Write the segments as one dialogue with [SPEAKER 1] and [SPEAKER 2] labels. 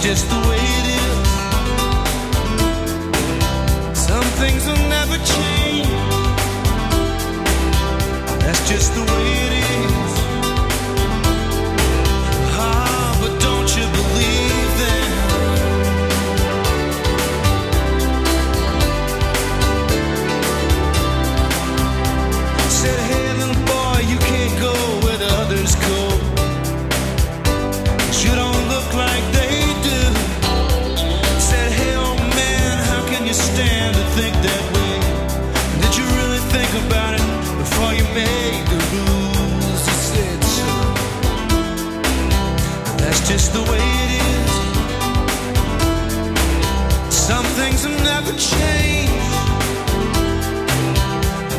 [SPEAKER 1] just the way it is. Some things will never change. That's just the way it is. Ah, but don't you believe?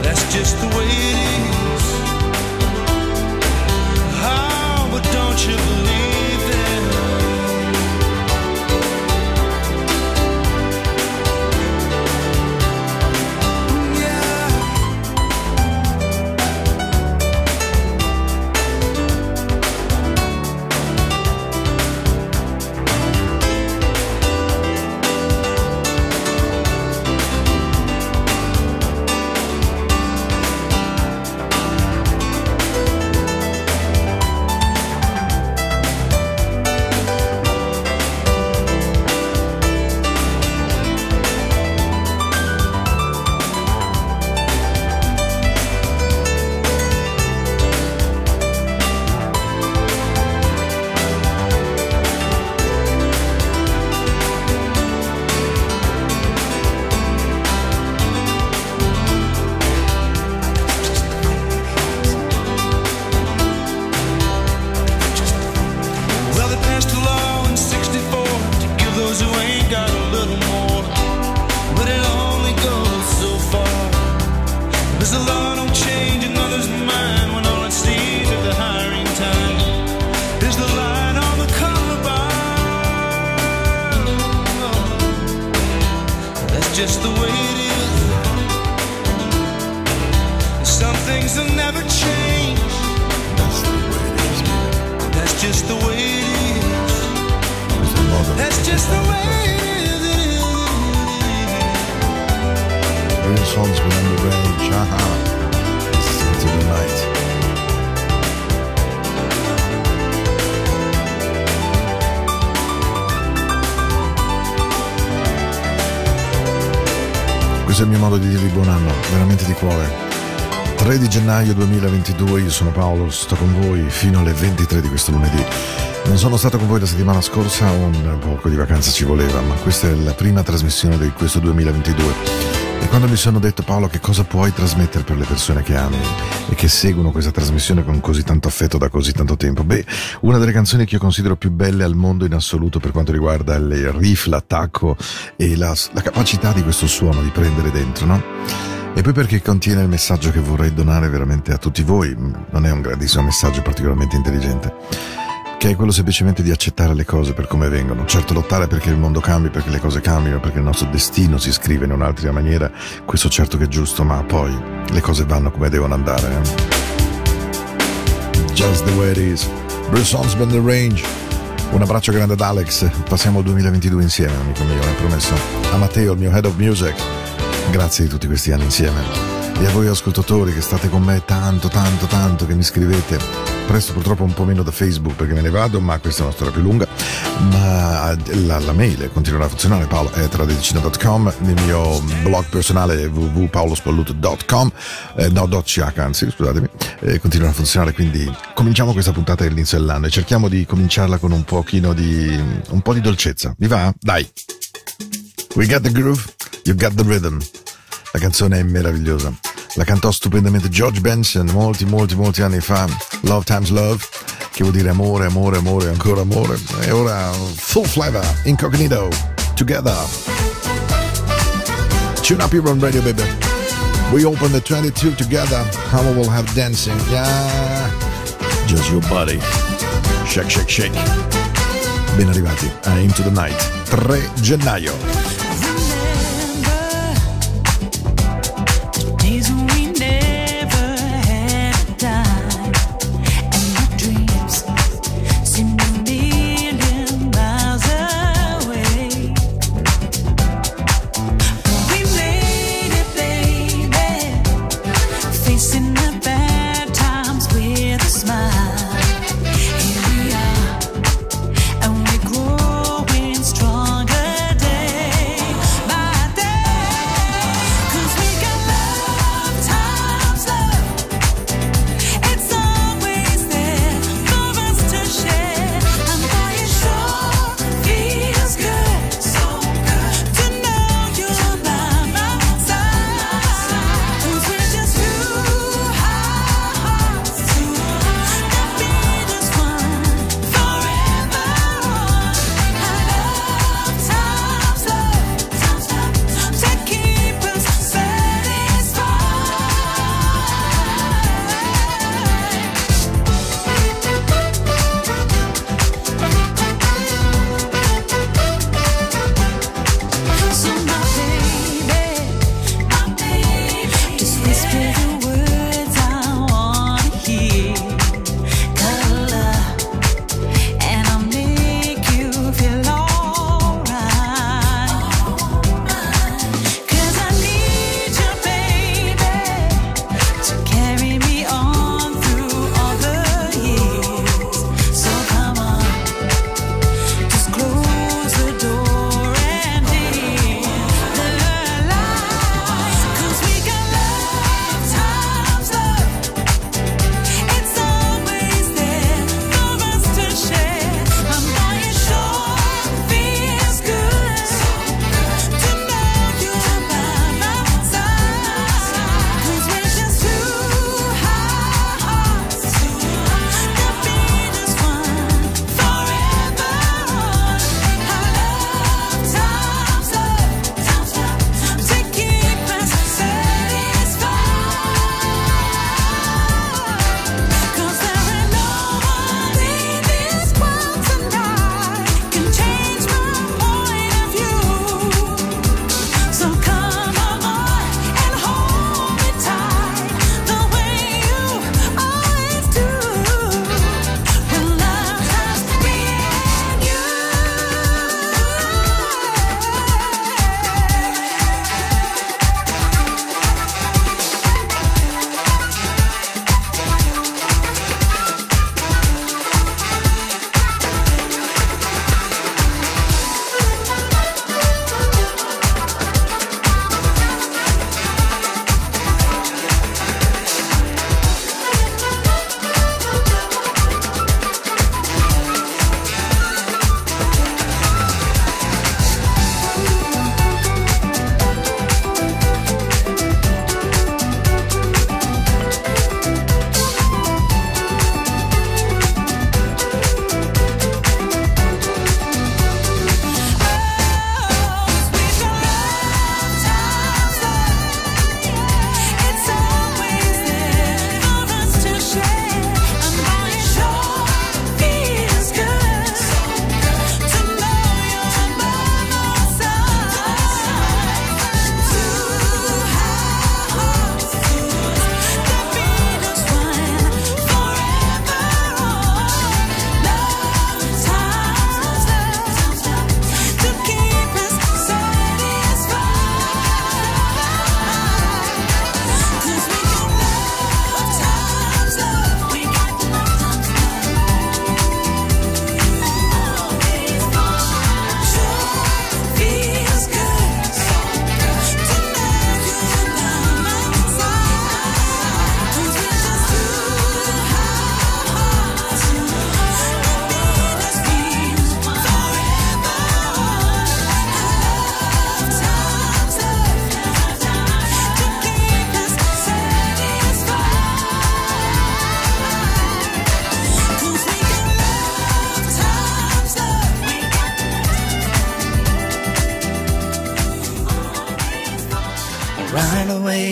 [SPEAKER 1] that's just the oh, you believe? Gennaio 2022, io sono Paolo, sto con voi fino alle 23 di questo lunedì. Non sono stato con voi la settimana scorsa, un poco di vacanza ci voleva, ma questa è la prima trasmissione di questo 2022. E quando mi sono detto Paolo che cosa puoi trasmettere per le persone che ami e che seguono questa trasmissione con così tanto affetto da così tanto tempo? Beh, una delle canzoni che io considero più belle al mondo in assoluto per quanto riguarda il riff, l'attacco e la, la capacità di questo suono di prendere dentro, no? E poi perché contiene il messaggio che vorrei donare veramente a tutti voi, non è un grandissimo messaggio particolarmente intelligente che è quello semplicemente di accettare le cose per come vengono. Certo lottare perché il mondo cambi, perché le cose cambino, perché il nostro destino si scrive in un'altra maniera, questo certo che è giusto, ma poi le cose vanno come devono andare. Eh? Just the way it is. Bruce Osmond The Range. Un abbraccio grande ad Alex, passiamo al 2022 insieme, amico mio, è promesso. A Matteo, il mio head of music, grazie di tutti questi anni insieme. E a voi ascoltatori che state con me tanto tanto tanto che mi scrivete presto purtroppo un po' meno da Facebook perché me ne vado ma questa è una storia più lunga. Ma la, la mail continuerà a funzionare paolo è tradicina.com nel mio blog personale www.paolospalluto.com eh, no .ch anzi scusatemi eh, continuerà a funzionare quindi cominciamo questa puntata dell'inizio dell'anno e cerchiamo di cominciarla con un pochino di un po' di dolcezza. Vi va? dai. We got the groove you got the rhythm la canzone è meravigliosa. La cantò stupendamente George Benson molti, molti, molti anni fa. Love Times Love, che vuol dire amore, amore, amore, ancora amore. E ora Full Flavor, Incognito, Together. Tune up your on radio, baby. We open the 22 together. How we will have dancing. Yeah. Just your body. Shake, shake, shake. Ben arrivati a Into the Night. 3 gennaio.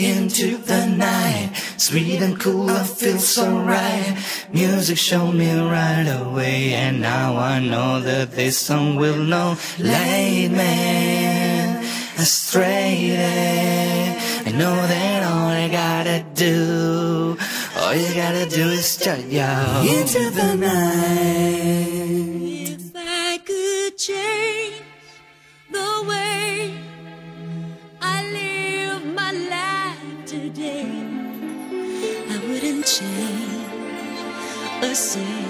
[SPEAKER 2] into the night. Sweet and cool, I feel so right. Music showed me right away, and now I know that this song will know. Late man, astray. I know that all I gotta do, all you gotta do is start y'all into the night.
[SPEAKER 3] If I could change. a sea.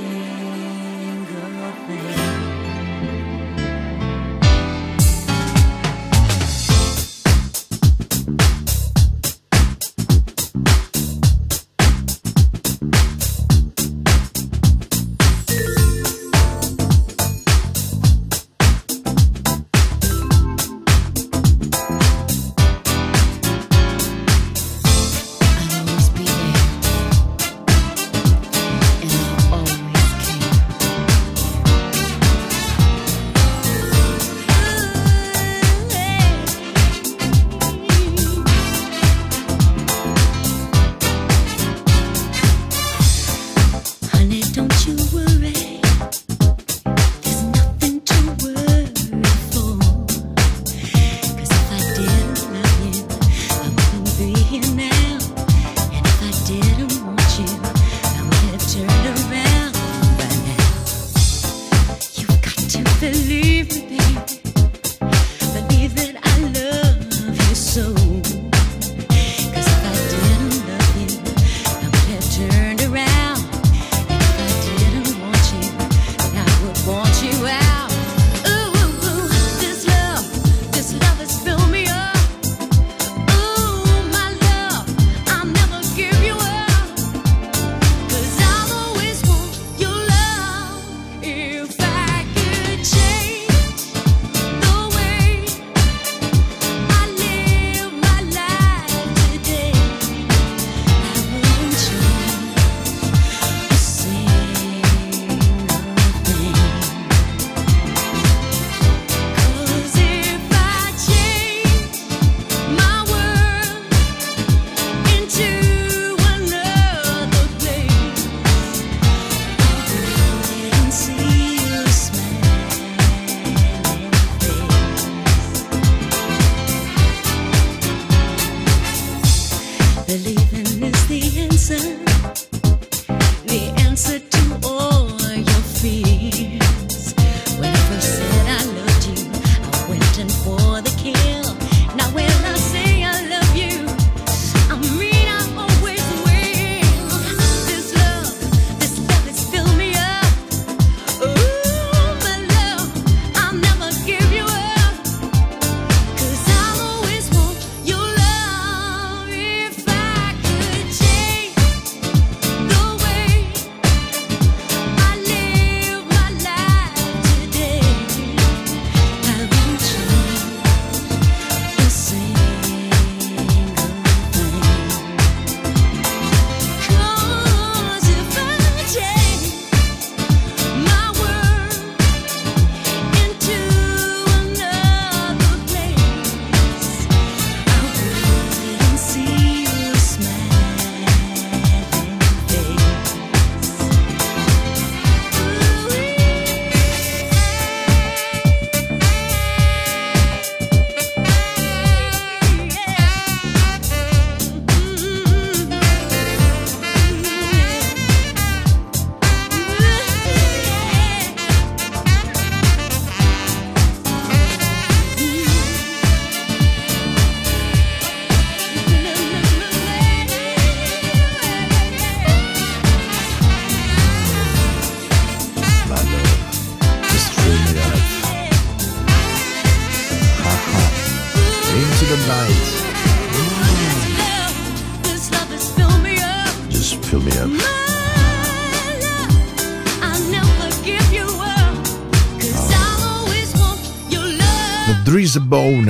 [SPEAKER 3] is Bone.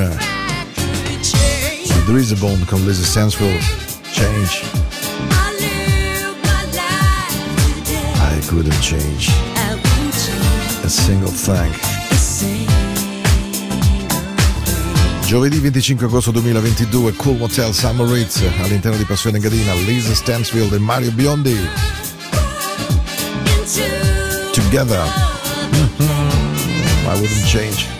[SPEAKER 3] So there is a
[SPEAKER 1] Bone con Lizzy Sensual Change.
[SPEAKER 3] I
[SPEAKER 1] couldn't change a single thing. Giovedì 25 agosto 2022, Cool Motel San Moritz, all'interno di Passione Garina, Lisa Stansfield e Mario Biondi. Together. Mm-hmm. I wouldn't change.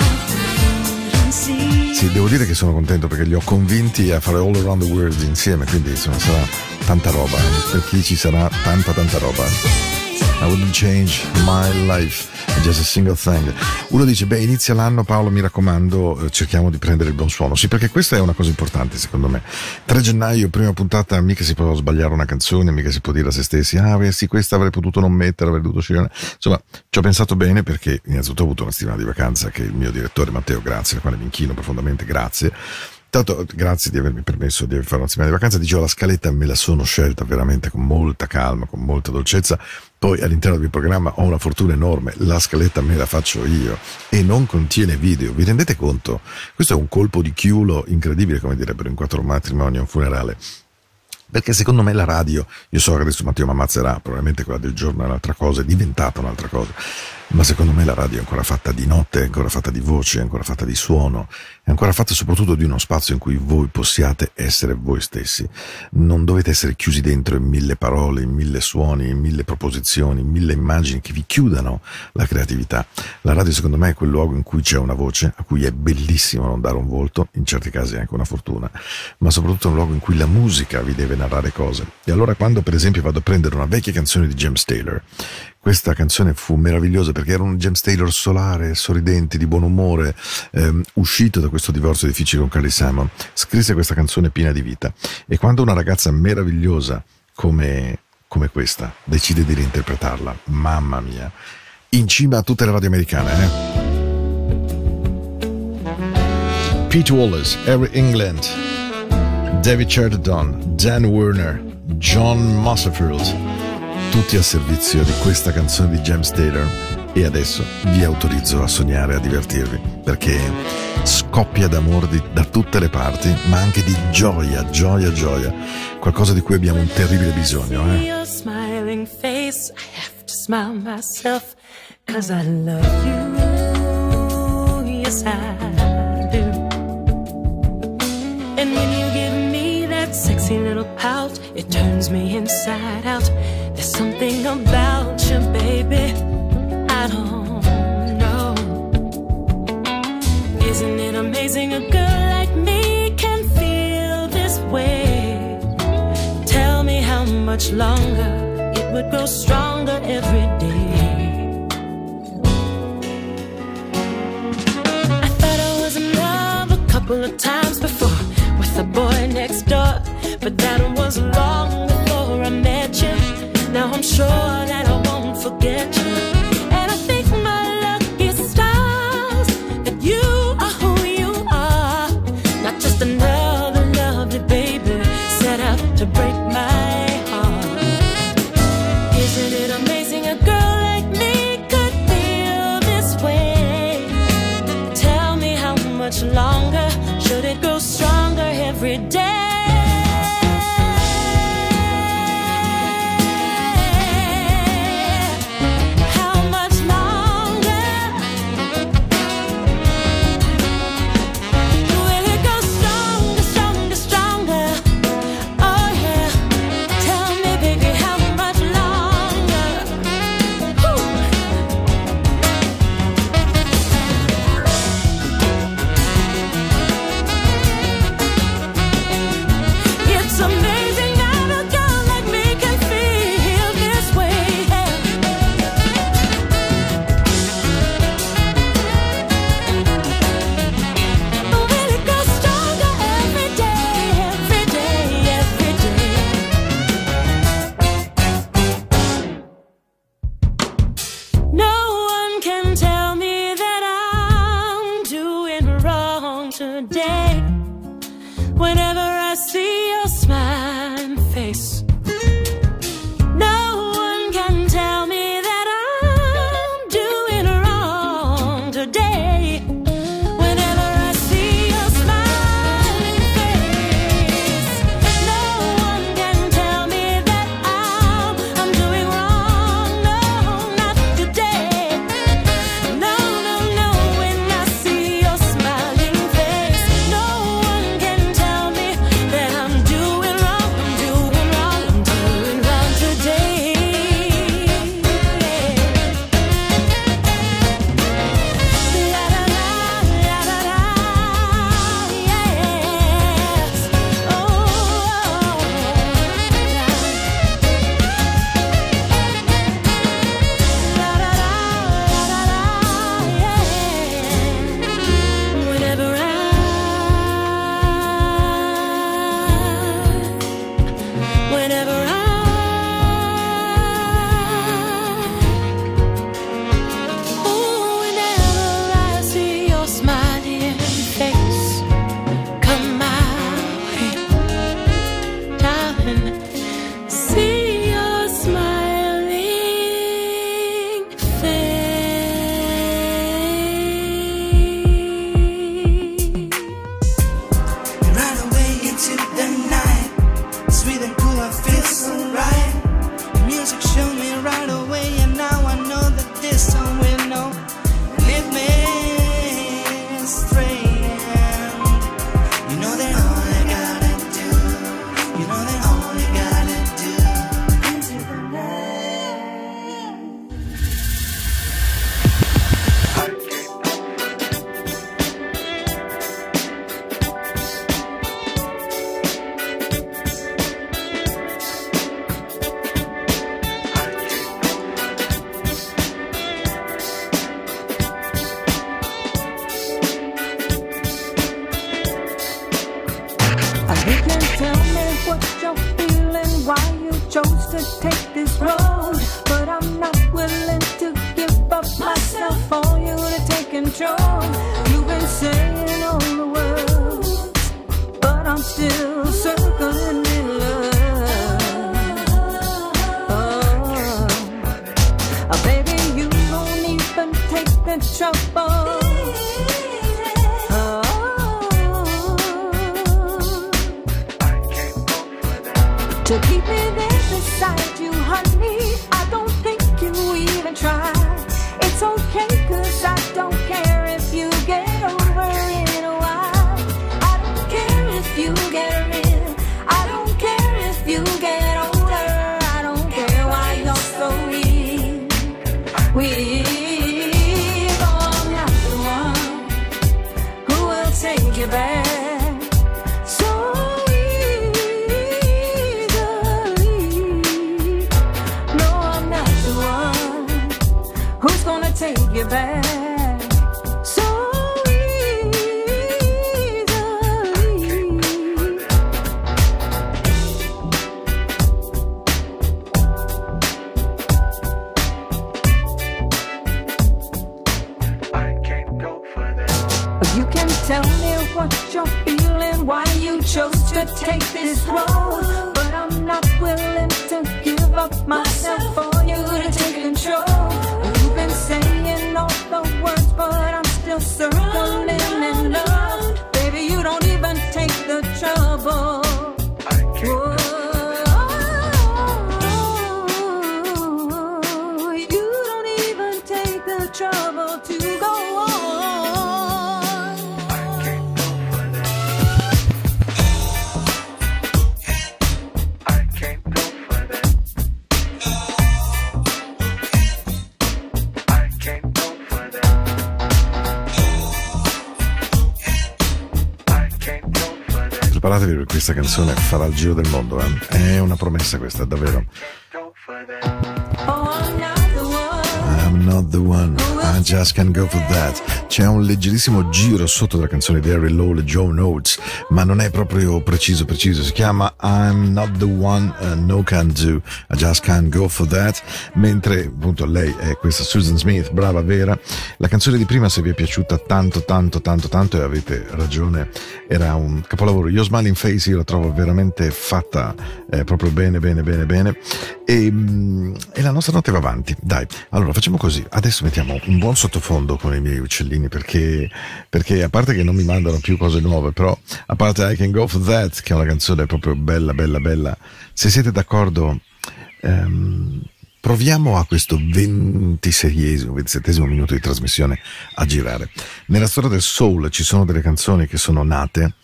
[SPEAKER 1] Sì, devo dire che sono contento perché li ho convinti a fare All Around the World insieme, quindi insomma sarà tanta roba. Per chi ci sarà tanta tanta roba. I wouldn't change my life. Just a single thing. Uno dice, beh, inizia l'anno Paolo, mi raccomando, eh, cerchiamo di prendere il buon suono. Sì, perché questa è una cosa importante secondo me. 3 gennaio, prima puntata, mica si può sbagliare una canzone, mica si può dire a se stessi, ah, sì, questa avrei potuto non mettere, avrei dovuto scegliere. Insomma, ci ho pensato bene perché innanzitutto ho avuto una settimana di vacanza che il mio direttore Matteo, grazie, al quale mi inchino profondamente, grazie. Tanto grazie di avermi permesso di fare una settimana di vacanza. Dicevo, la scaletta me la sono scelta veramente con molta calma, con molta dolcezza. Poi all'interno del mio programma ho una fortuna enorme, la scaletta me la faccio io e non contiene video. Vi rendete conto? Questo è un colpo di chiulo incredibile, come direbbero in quattro matrimoni o un funerale. Perché secondo me la radio, io so che adesso Matteo mi ammazzerà, probabilmente quella del giorno è un'altra cosa, è diventata un'altra cosa, ma secondo me la radio è ancora fatta di notte, è ancora fatta di voce, è ancora fatta di suono, è ancora fatta soprattutto di uno spazio in cui voi possiate essere voi stessi. Non dovete essere chiusi dentro in mille parole, in mille suoni, in mille proposizioni, in mille immagini che vi chiudano la creatività. La radio secondo me è quel luogo in cui c'è una voce, a cui è bellissimo non dare un volto, in certi casi è anche una fortuna, ma soprattutto è un luogo in cui la musica vi deve narrare cose. E allora quando per esempio vado a prendere una vecchia canzone di James Taylor, questa canzone fu meravigliosa perché era un James Taylor solare, sorridente, di buon umore, ehm, uscito da questo divorzio difficile con Carly Simon. Scrisse questa canzone piena di vita. E quando una ragazza meravigliosa come, come questa decide di reinterpretarla, mamma mia, in cima a tutte le radio americane, eh? Pete Wallace, Harry England, David Sheridan, Dan Werner, John Musselfield, tutti a servizio di questa canzone di James Taylor. E adesso vi autorizzo a sognare e a divertirvi, perché scoppia d'amore di- da tutte le parti, ma anche di gioia, gioia, gioia. Qualcosa di cui abbiamo un terribile bisogno, eh?
[SPEAKER 4] And when you give me that sexy little pout, it turns me inside out. There's something about you, baby. I don't know. Isn't it amazing a girl like me can feel this way? Tell me how much longer it would grow stronger every day. I thought I was in love a couple of times before with the boy next door, but that was long before I met you. Now I'm sure that I won't forget you.
[SPEAKER 5] Take this road.
[SPEAKER 1] Questa canzone, farà il giro del mondo, eh. È una promessa questa, davvero.
[SPEAKER 5] I'm not the one,
[SPEAKER 1] I just can't go for that. C'è un leggerissimo giro sotto della canzone di Harry Lowell e Joe Oates, ma non è proprio preciso, preciso. Si chiama I'm not the one, uh, no can do, I just can't go for that. Mentre appunto lei è questa Susan Smith, brava, vera. La canzone di prima, se vi è piaciuta tanto, tanto, tanto, tanto, e avete ragione, era un capolavoro. Io Smiling Face, io la trovo veramente fatta eh, proprio bene, bene, bene, bene. E, mm, e la nostra notte va avanti. Dai, allora facciamo così. Adesso mettiamo un buon sottofondo con i miei uccellini perché, perché a parte che non mi mandano più cose nuove, però a parte I Can Go For That, che è una canzone proprio bella, bella, bella, se siete d'accordo... ehm, Proviamo a questo 26esimo, 27esimo minuto di trasmissione a girare. Nella storia del soul ci sono delle canzoni che sono nate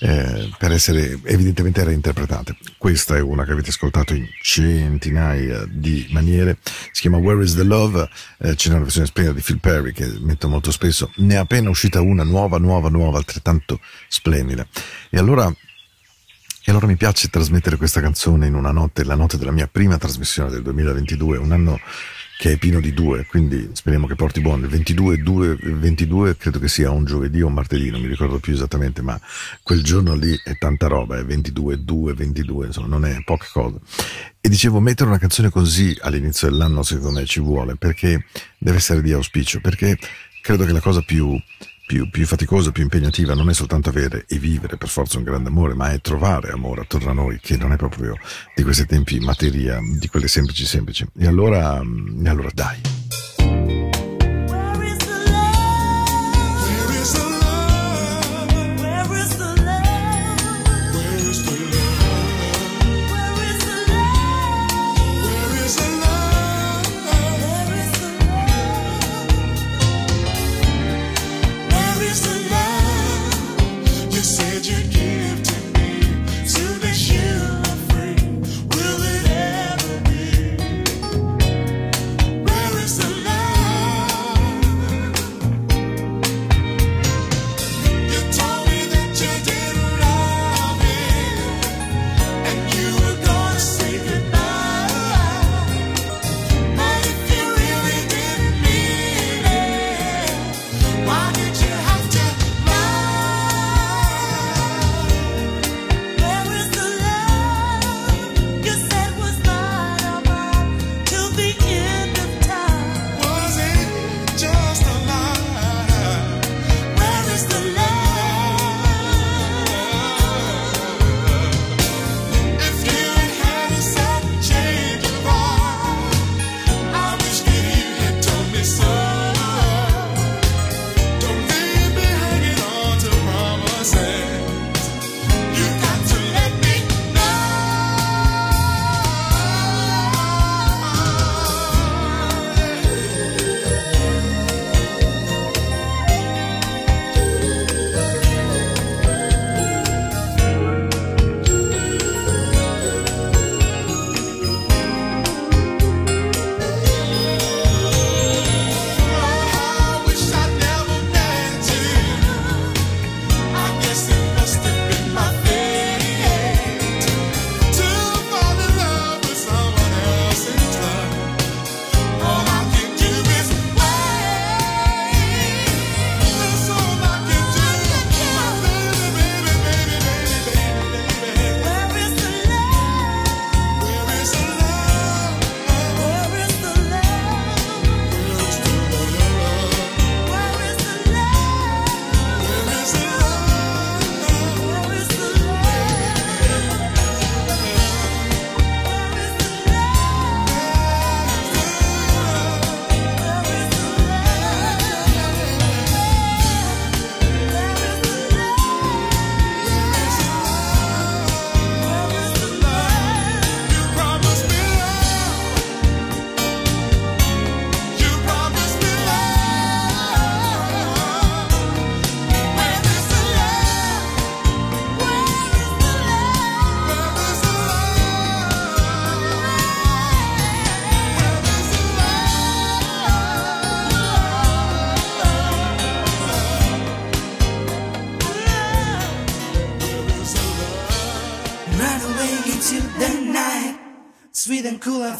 [SPEAKER 1] eh, per essere evidentemente reinterpretate. Questa è una che avete ascoltato in centinaia di maniere. Si chiama Where is the Love? Eh, c'è una versione splendida di Phil Perry che metto molto spesso. Ne è appena uscita una nuova, nuova, nuova, altrettanto splendida. E allora e allora mi piace trasmettere questa canzone in una notte, la notte della mia prima trasmissione del 2022, un anno
[SPEAKER 6] che è pieno di due, quindi speriamo che porti buono. Il 22, 2, 22 credo che sia un giovedì o un martedì, non mi ricordo più esattamente, ma quel giorno lì è tanta roba, è 22, 2, 22, insomma non è poca cosa. E dicevo, mettere una canzone così all'inizio dell'anno secondo me ci vuole, perché deve essere di auspicio, perché credo che la cosa più, più, più faticosa, più impegnativa non è soltanto avere e vivere per forza un grande amore, ma è trovare amore attorno a noi, che non è proprio di questi tempi materia, di quelle semplici semplici. E allora, e allora dai.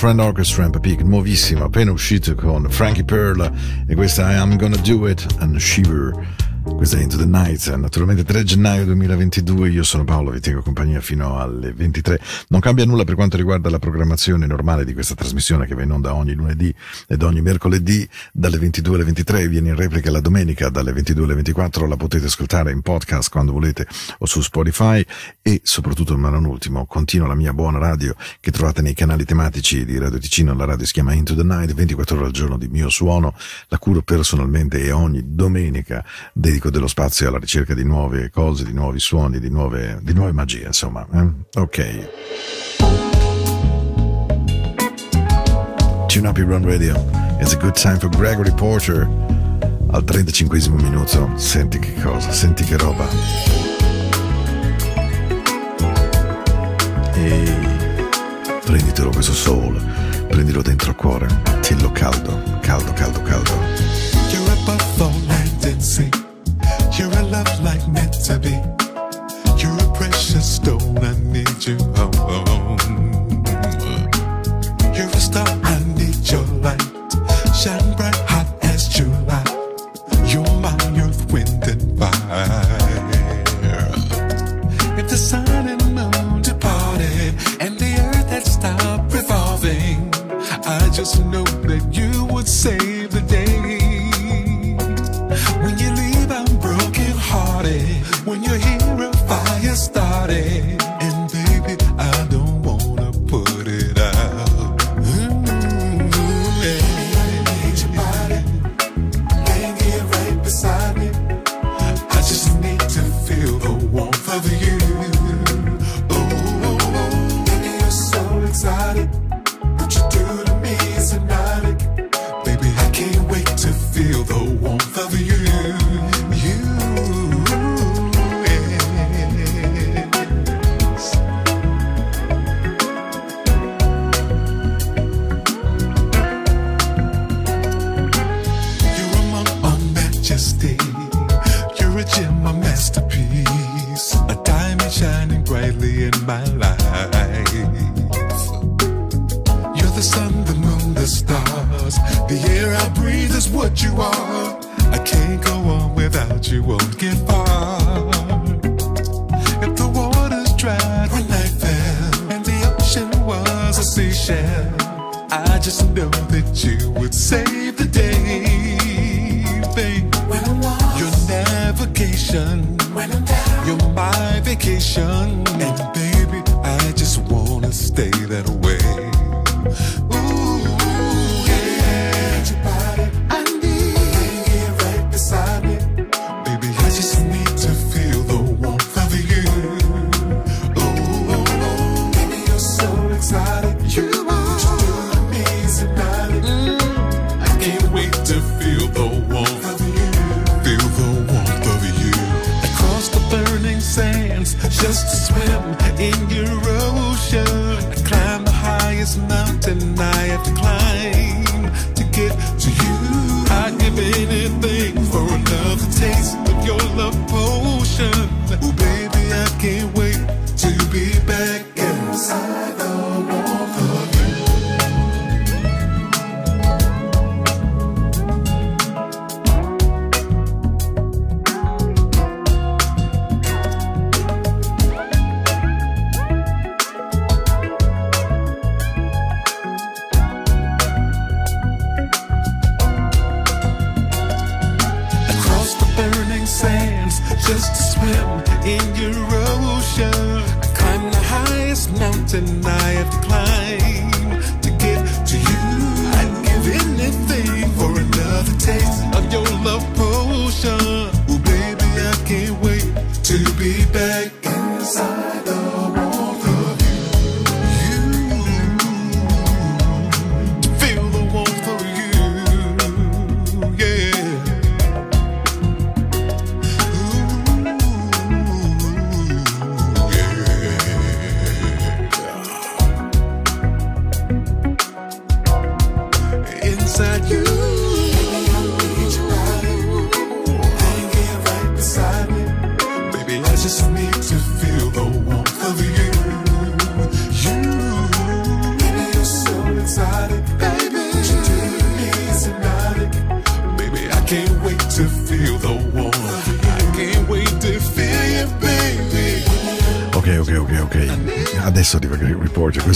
[SPEAKER 1] Friend Orchestra in Papik, nuovissima, appena uscito con Frankie Pearl e questa è I'm Gonna Do It and Shiver. Questa è Into the Night, naturalmente 3 gennaio 2022, io sono Paolo, vi tengo compagnia fino alle 23. Non cambia nulla per quanto riguarda la programmazione normale di questa trasmissione che va in onda ogni lunedì ed ogni mercoledì dalle 22 alle 23, viene in replica la domenica dalle 22 alle 24, la potete ascoltare in podcast quando volete o su Spotify. E soprattutto, ma non ultimo, continuo la mia buona radio che trovate nei canali tematici di Radio Ticino, la radio si chiama Into the Night, 24 ore al giorno di mio suono, la curo personalmente e ogni domenica. De- dedico dello spazio alla ricerca di nuove cose, di nuovi suoni, di nuove, di nuove magie, insomma. Eh? Ok. Tune up your run radio. It's a good time for Gregory Porter. Al 35 minuto, senti che cosa, senti che roba. E prenditelo questo soul, prendilo dentro il cuore, tillo caldo, caldo, caldo, caldo.
[SPEAKER 6] to be.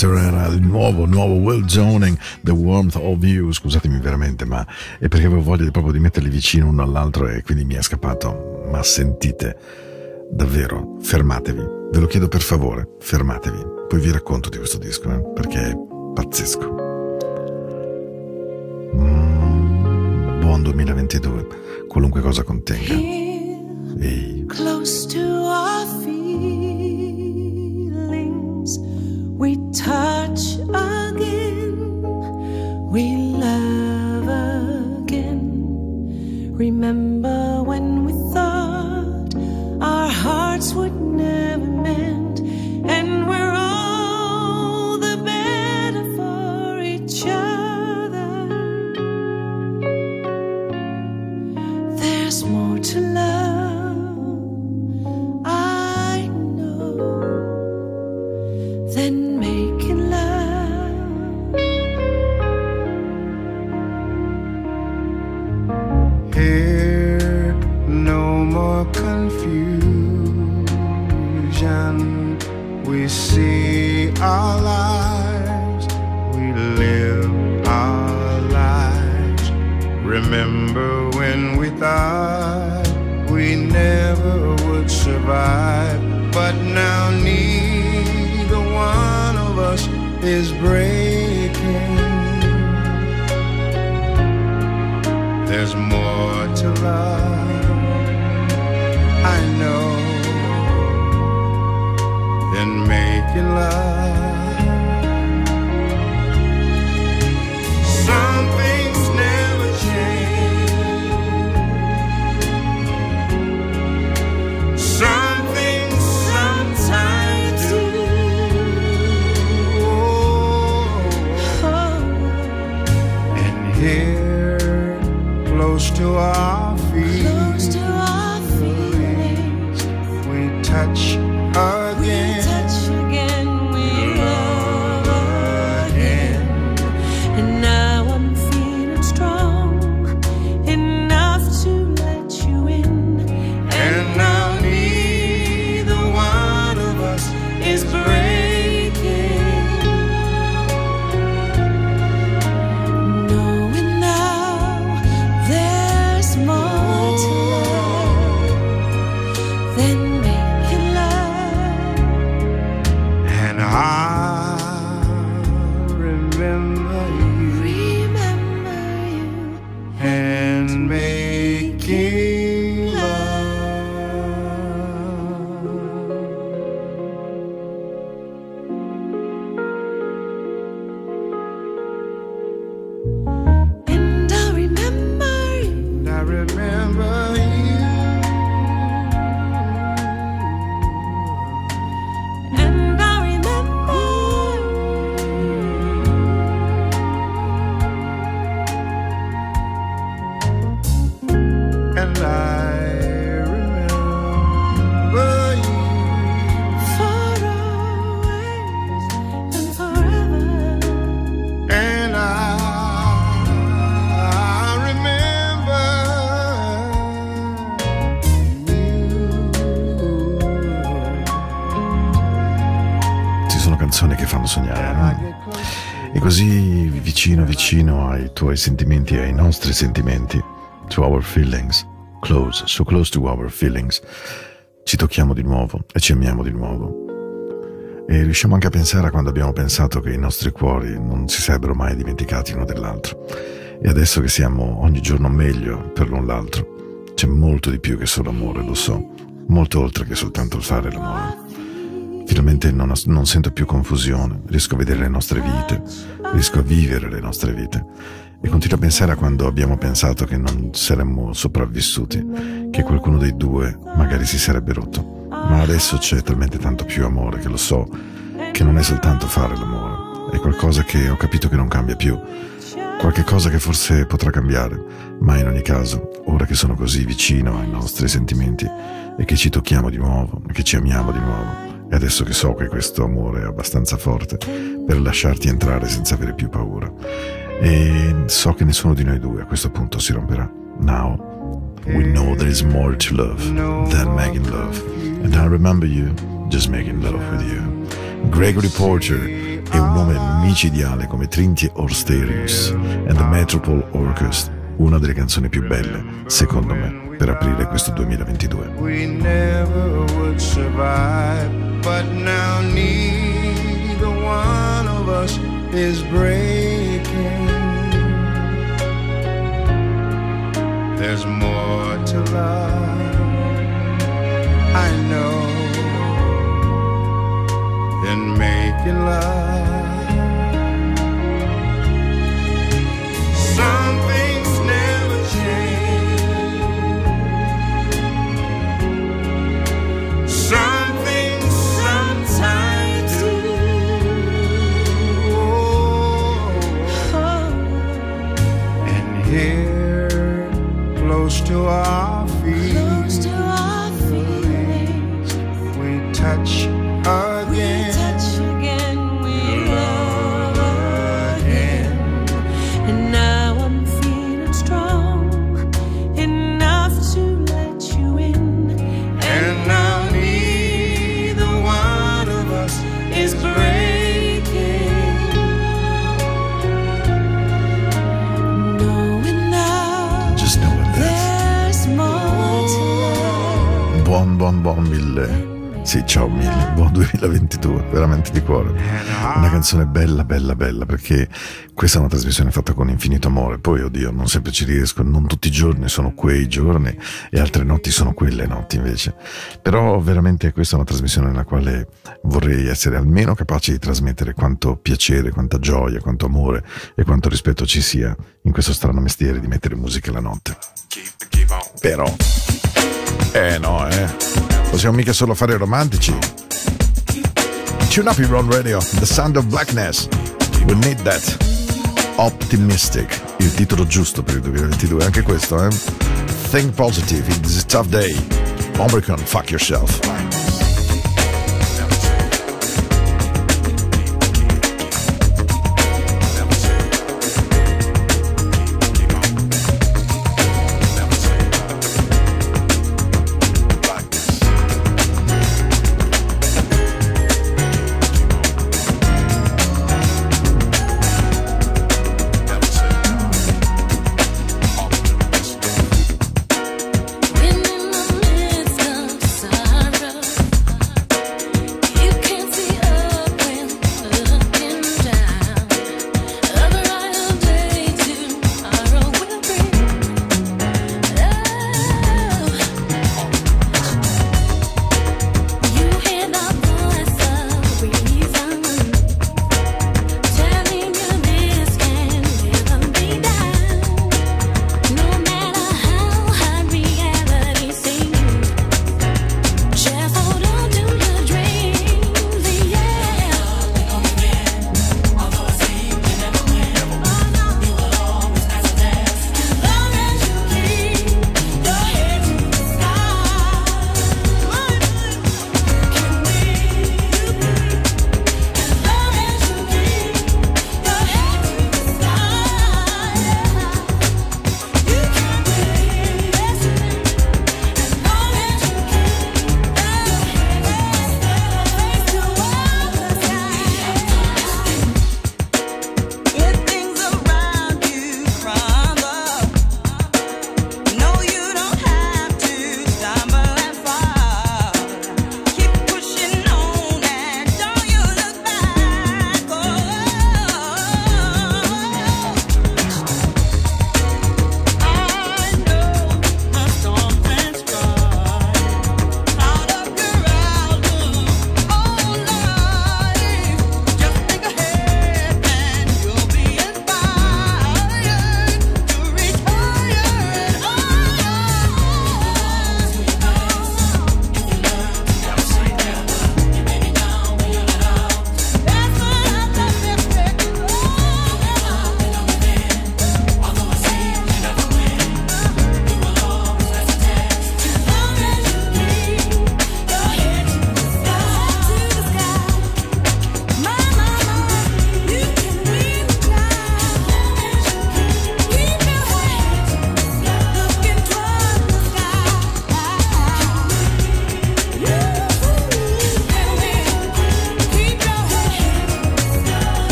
[SPEAKER 1] Questo era il nuovo, nuovo Well Zoning, The Warmth of You. Scusatemi veramente, ma è perché avevo voglia proprio di metterli vicino uno all'altro e quindi mi è scappato. Ma sentite, davvero, fermatevi. Ve lo chiedo per favore, fermatevi. Poi vi racconto di questo disco, eh, perché è pazzesco. Tuoi sentimenti ai nostri sentimenti, to our feelings, close, so close to our feelings, ci tocchiamo di nuovo e ci amiamo di nuovo. E riusciamo anche a pensare a quando abbiamo pensato che i nostri cuori non si sarebbero mai dimenticati l'uno dell'altro. E adesso che siamo ogni giorno meglio per l'un l'altro, c'è molto di più che solo amore, lo so, molto oltre che soltanto il fare l'amore. Finalmente non, non sento più confusione, riesco a vedere le nostre vite, riesco a vivere le nostre vite e continuo a pensare a quando abbiamo pensato che non saremmo sopravvissuti, che qualcuno dei due magari si sarebbe rotto. Ma adesso c'è talmente tanto più amore che lo so che non è soltanto fare l'amore, è qualcosa che ho capito che non cambia più, qualche cosa che forse potrà cambiare, ma in ogni caso, ora che sono così vicino ai nostri sentimenti e che ci tocchiamo di nuovo che ci amiamo di nuovo, e adesso che so che questo amore è abbastanza forte per lasciarti entrare senza avere più paura, e so che nessuno di noi due a questo punto si romperà. Now, We know there is more to love than making love. And I remember you just making love with you. Gregory Porter è un nome micidiale come Trinity Orsterius and the Metropole Orchestra, una delle canzoni più belle, secondo me, per aprire questo 2022.
[SPEAKER 7] we never would survive. But now neither one of us is breaking. There's more to love, I know, than making love. To our
[SPEAKER 1] Sì, ciao mille, buon 2022, veramente di cuore. Una canzone bella, bella, bella, perché questa è una trasmissione fatta con infinito amore. Poi, oddio, non sempre ci riesco, non tutti i giorni sono quei giorni e altre notti sono quelle notti invece. Però veramente questa è una trasmissione nella quale vorrei essere almeno capace di trasmettere quanto piacere, quanta gioia, quanto amore e quanto rispetto ci sia in questo strano mestiere di mettere musica la notte. Però eh no, eh. Possiamo mica solo fare romantici. Tune up your own radio, The Sound of Blackness. We need that. Optimistic. Il titolo giusto per il 2022, anche questo, eh. Think positive, it's a tough day. Ombricon, fuck yourself.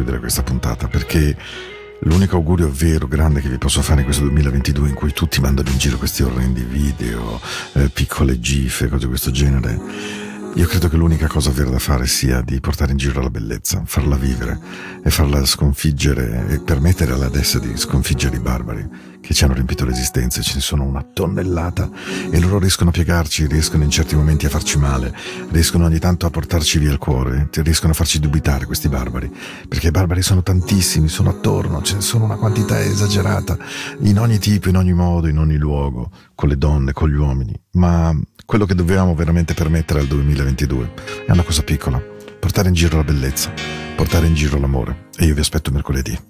[SPEAKER 1] chiudere questa puntata perché l'unico augurio vero grande che vi posso fare in questo 2022 in cui tutti mandano in giro questi orrendi video, eh, piccole gife, cose di questo genere. Io credo che l'unica cosa vera da fare sia di portare in giro la bellezza, farla vivere e farla sconfiggere e permettere alla destra di sconfiggere i barbari che ci hanno riempito l'esistenza, ce ne sono una tonnellata e loro riescono a piegarci, riescono in certi momenti a farci male, riescono ogni tanto a portarci via il cuore, riescono a farci dubitare questi barbari, perché i barbari sono tantissimi, sono attorno, ce ne sono una quantità esagerata, in ogni tipo, in ogni modo, in ogni luogo, con le donne, con gli uomini, ma quello che dobbiamo veramente permettere al 2022 è una cosa piccola, portare in giro la bellezza, portare in giro l'amore e io vi aspetto mercoledì.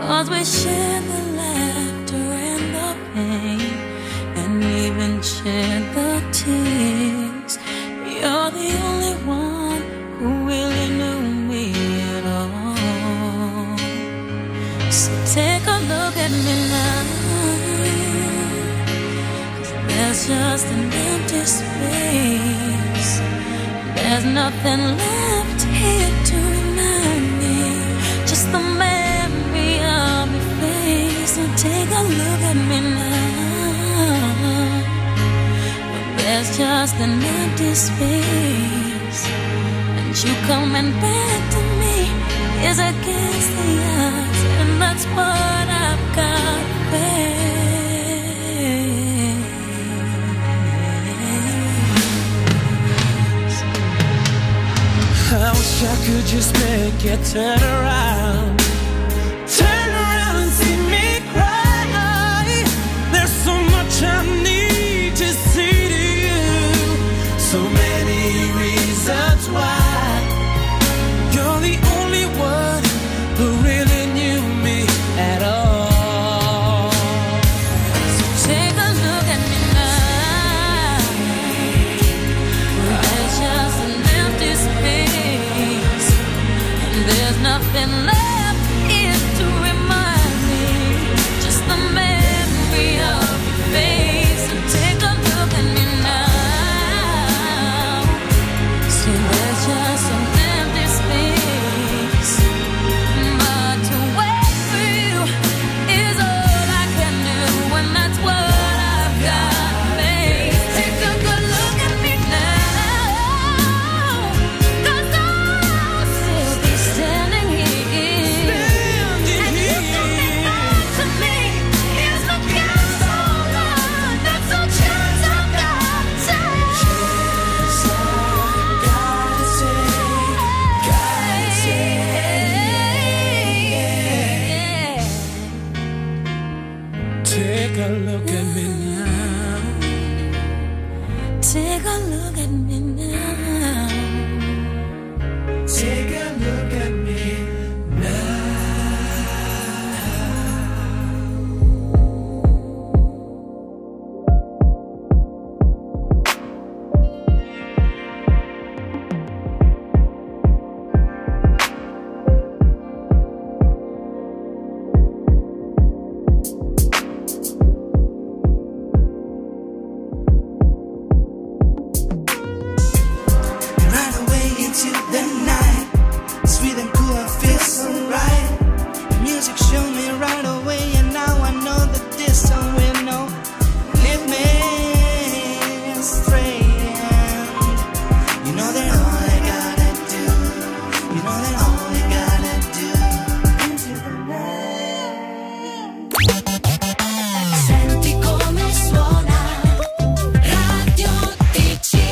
[SPEAKER 3] Cause we share the laughter and the pain, and even share the tears. You're the only one who really knew me at all. So take a look at me now. Cause there's just an empty space. There's nothing left here take a look at me now. But There's just an empty space. And you coming back to me is against the odds. And that's what I've got face.
[SPEAKER 6] I wish I could just make it turn around.